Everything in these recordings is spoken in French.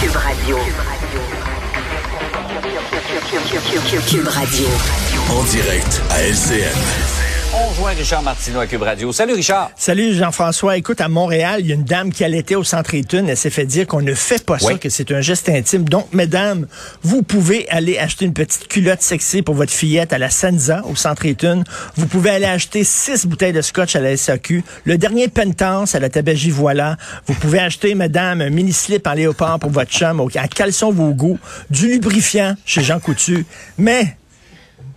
Cube Radio. Cube Radio. En direct à LCN. On rejoint Richard Martineau à Cube Radio. Salut Richard. Salut Jean-François. Écoute, à Montréal, il y a une dame qui allaitait au centre Eaton. Elle s'est fait dire qu'on ne fait pas ça, que c'est un geste intime. Donc, mesdames, vous pouvez aller acheter une petite culotte sexy pour votre fillette à la Senza au centre Eaton. Vous pouvez aller acheter six bouteilles de scotch à la SAQ. Le dernier Pentance à la tabagie Voilà. Vous pouvez acheter, madame, un mini-slip en léopard pour votre chum, à caleçon vos goûts, du lubrifiant chez Jean Coutu. Mais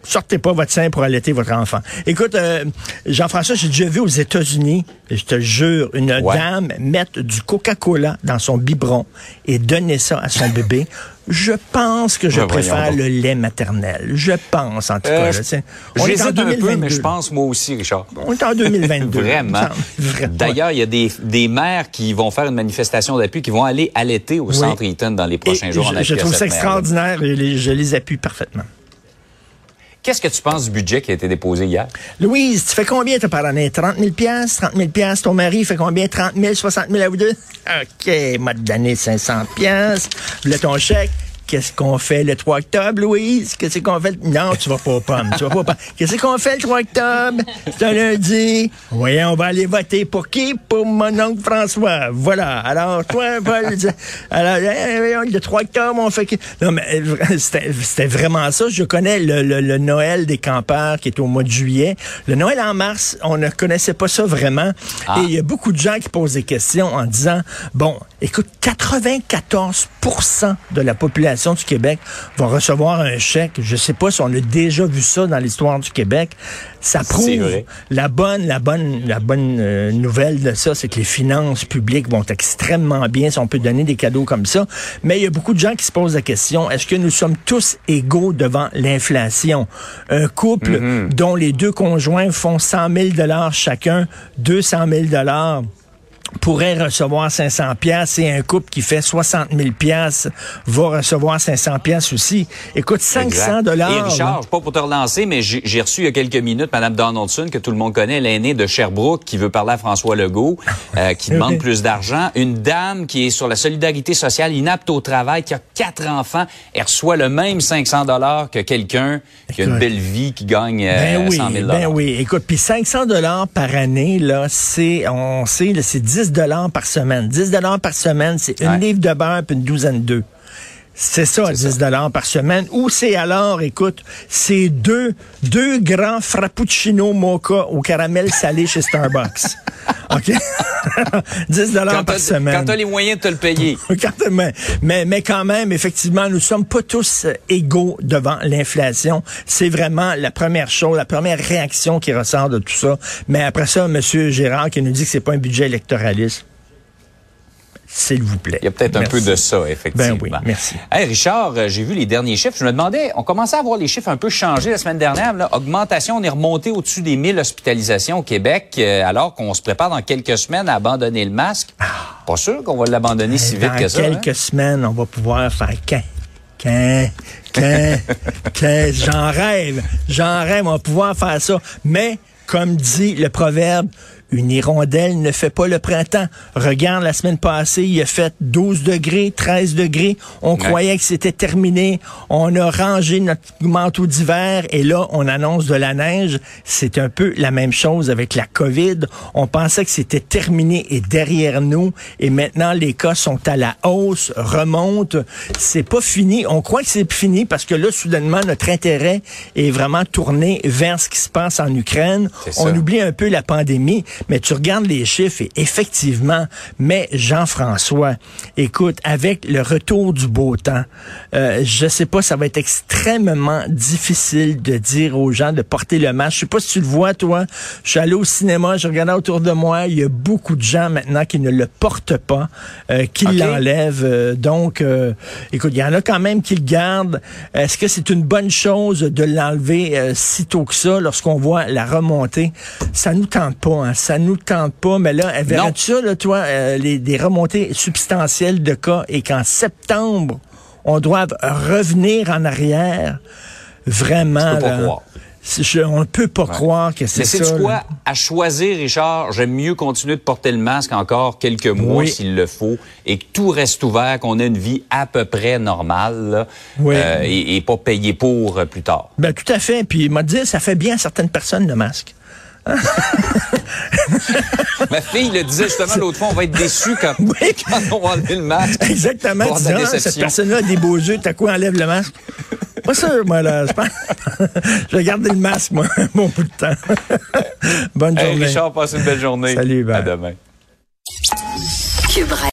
sortez pas votre sein pour allaiter votre enfant. Écoute, euh, Jean-François, j'ai déjà vu aux États-Unis, et je te jure, une Ouais. dame mettre du Coca-Cola dans son biberon et donner ça à son bébé. Je pense que je Ouais, préfère le lait maternel. Je pense, en tout Euh, cas. en J'hésite un peu, mais 2022. je pense moi aussi, Richard. On est en 2022. Vraiment. Vraiment. D'ailleurs, il y a des, des mères qui vont faire une manifestation d'appui, qui vont aller allaiter au Oui. centre Eaton dans les Et prochains jours. en je, appui je trouve ça extraordinaire. Les, je les appuie parfaitement. Qu'est-ce que tu penses du budget qui a été déposé hier? Louise, tu fais combien ta par année? 30 000 piastres? 30 000 piastres. Ton mari fait combien? 30 000, 60 000 à vous deux? OK, m'a donné 500 piastres. Là, ton chèque? Qu'est-ce qu'on fait le 3 octobre, Louise? Qu'est-ce qu'on fait? le- Non, tu vas pas aux pommes. Tu vas pas aux pommes. Qu'est-ce qu'on fait le 3 octobre? C'est un lundi. Voyons, on va aller voter pour qui? Pour mon oncle François. Voilà. Alors, toi, Paul, alors, eh, voyons, le 3 octobre, on fait... que- Non, mais euh, c'était c'était vraiment ça. Je connais le, le- le Noël des campeurs qui est au mois de juillet. Le Noël en mars, on ne connaissait pas ça vraiment. Ah. Et il y a beaucoup de gens qui posent des questions en disant, bon, écoute, 94% de la population du Québec va recevoir un chèque. Je sais pas si on a déjà vu ça dans l'histoire du Québec. Ça prouve la bonne, la bonne, la bonne euh, nouvelle de ça, c'est que les finances publiques vont extrêmement bien si on peut donner des cadeaux comme ça. Mais il y a beaucoup de gens qui se posent la question est-ce que nous sommes tous égaux devant l'inflation? Un couple dont les deux conjoints font 100 000 dollars chacun, 200 000 dollars pourrait recevoir 500 pièces et un couple qui fait 60 000 pièces va recevoir 500 pièces aussi. Écoute, 500 Exact. dollars. Et Richard, pas pour te relancer, mais j'ai reçu il y a quelques minutes Mme Donaldson, que tout le monde connaît, l'aînée de Sherbrooke, qui veut parler à François Legault, euh, qui demande plus d'argent. Une dame qui est sur la solidarité sociale, inapte au travail, qui a quatre enfants, elle reçoit le même 500 dollars que quelqu'un qui a une belle vie, qui gagne euh, Ben oui, 100 000 ben oui. Écoute, puis 500 dollars par année, là, c'est, on sait, c'est 10 dollars par semaine. 10 dollars par semaine, c'est une livre de beurre puis une douzaine d'œufs. C'est ça, 10 dollars par semaine. Ou c'est alors, écoute, c'est deux, deux grands frappuccino mocha au caramel salé chez Starbucks. OK? 10 dollars par semaine. quand t'as les moyens de te le payer. Quand- mais, mais, mais quand même, effectivement, nous sommes pas tous euh, égaux devant l'inflation. C'est vraiment la première chose, la première réaction qui ressort de tout ça. Mais après ça, M. Gérard qui nous dit que c'est pas un budget électoraliste. S'il vous plaît. Il y a peut-être un peu de ça, effectivement. Ben oui, merci. Hey, Richard, euh, j'ai vu les derniers chiffres. Je me demandais, on commençait à voir les chiffres un peu changer la semaine dernière. Là. Augmentation, on est remonté au-dessus des 1000 hospitalisations au Québec, euh, alors qu'on se prépare dans quelques semaines à abandonner le masque. Pas sûr qu'on va l'abandonner si vite Dans que ça. hein? quelques semaines, on va pouvoir faire quand? Quand? Quand? quand? J'en rêve. J'en rêve. On va pouvoir faire ça. Mais, comme dit le proverbe, une hirondelle ne fait pas le printemps. Regarde, la semaine passée, il a fait 12 degrés, 13 degrés. On croyait que c'était terminé. On a rangé notre manteau d'hiver et là, on annonce de la neige. C'est un peu la même chose avec la COVID. On pensait que c'était terminé et derrière nous. Et maintenant, les cas sont à la hausse, remontent. C'est pas fini. On croit que c'est fini parce que là, soudainement, notre intérêt est vraiment tourné vers ce qui se passe en Ukraine. On oublie un peu la pandémie. Mais tu regardes les chiffres et effectivement, mais Jean-François, écoute, avec le retour du beau temps, euh, je sais pas, ça va être extrêmement difficile de dire aux gens de porter le masque. Je sais pas si tu le vois, toi. Je suis allé au cinéma, je regardais autour de moi, il y a beaucoup de gens maintenant qui ne le portent pas, euh, qui l'enlèvent. Euh, donc, euh, écoute, il y en a quand même qui le gardent. Est-ce que c'est une bonne chose de l'enlever si tôt que ça lorsqu'on voit la remontée? Ça nous tente pas, hein, ça nous tente pas. Mais là, verrais-tu ça, là, toi, euh, les, des remontées substantielles de cas et qu'en septembre, on doit revenir en arrière? Vraiment, peux pas là, croire. c'est- je- on ne peut pas croire que c'est Mais ça. c'est là. quoi? À choisir, Richard, j'aime mieux continuer de porter le masque encore quelques mois Oui. s'il le faut et que tout reste ouvert, qu'on ait une vie à peu près normale là, Oui. euh, et, et pas payer pour euh, plus tard. Ben, tout à fait. Puis, il m'a dit, ça fait bien à certaines personnes, le masque. Ma fille le disait justement l'autre fois, on va être déçus quand, Oui. quand on va enlever le masque. Exactement. On va Tu avoir de dis, la Ah, cette déception. personne-là a des beaux yeux, t'as quoi, enlève le masque? Pas sûr, moi, là. Je pense. je vais garder le masque, moi, un bon bout de temps. Bonne Hey, journée. Richard, passe une belle journée. Salut, bye. À demain.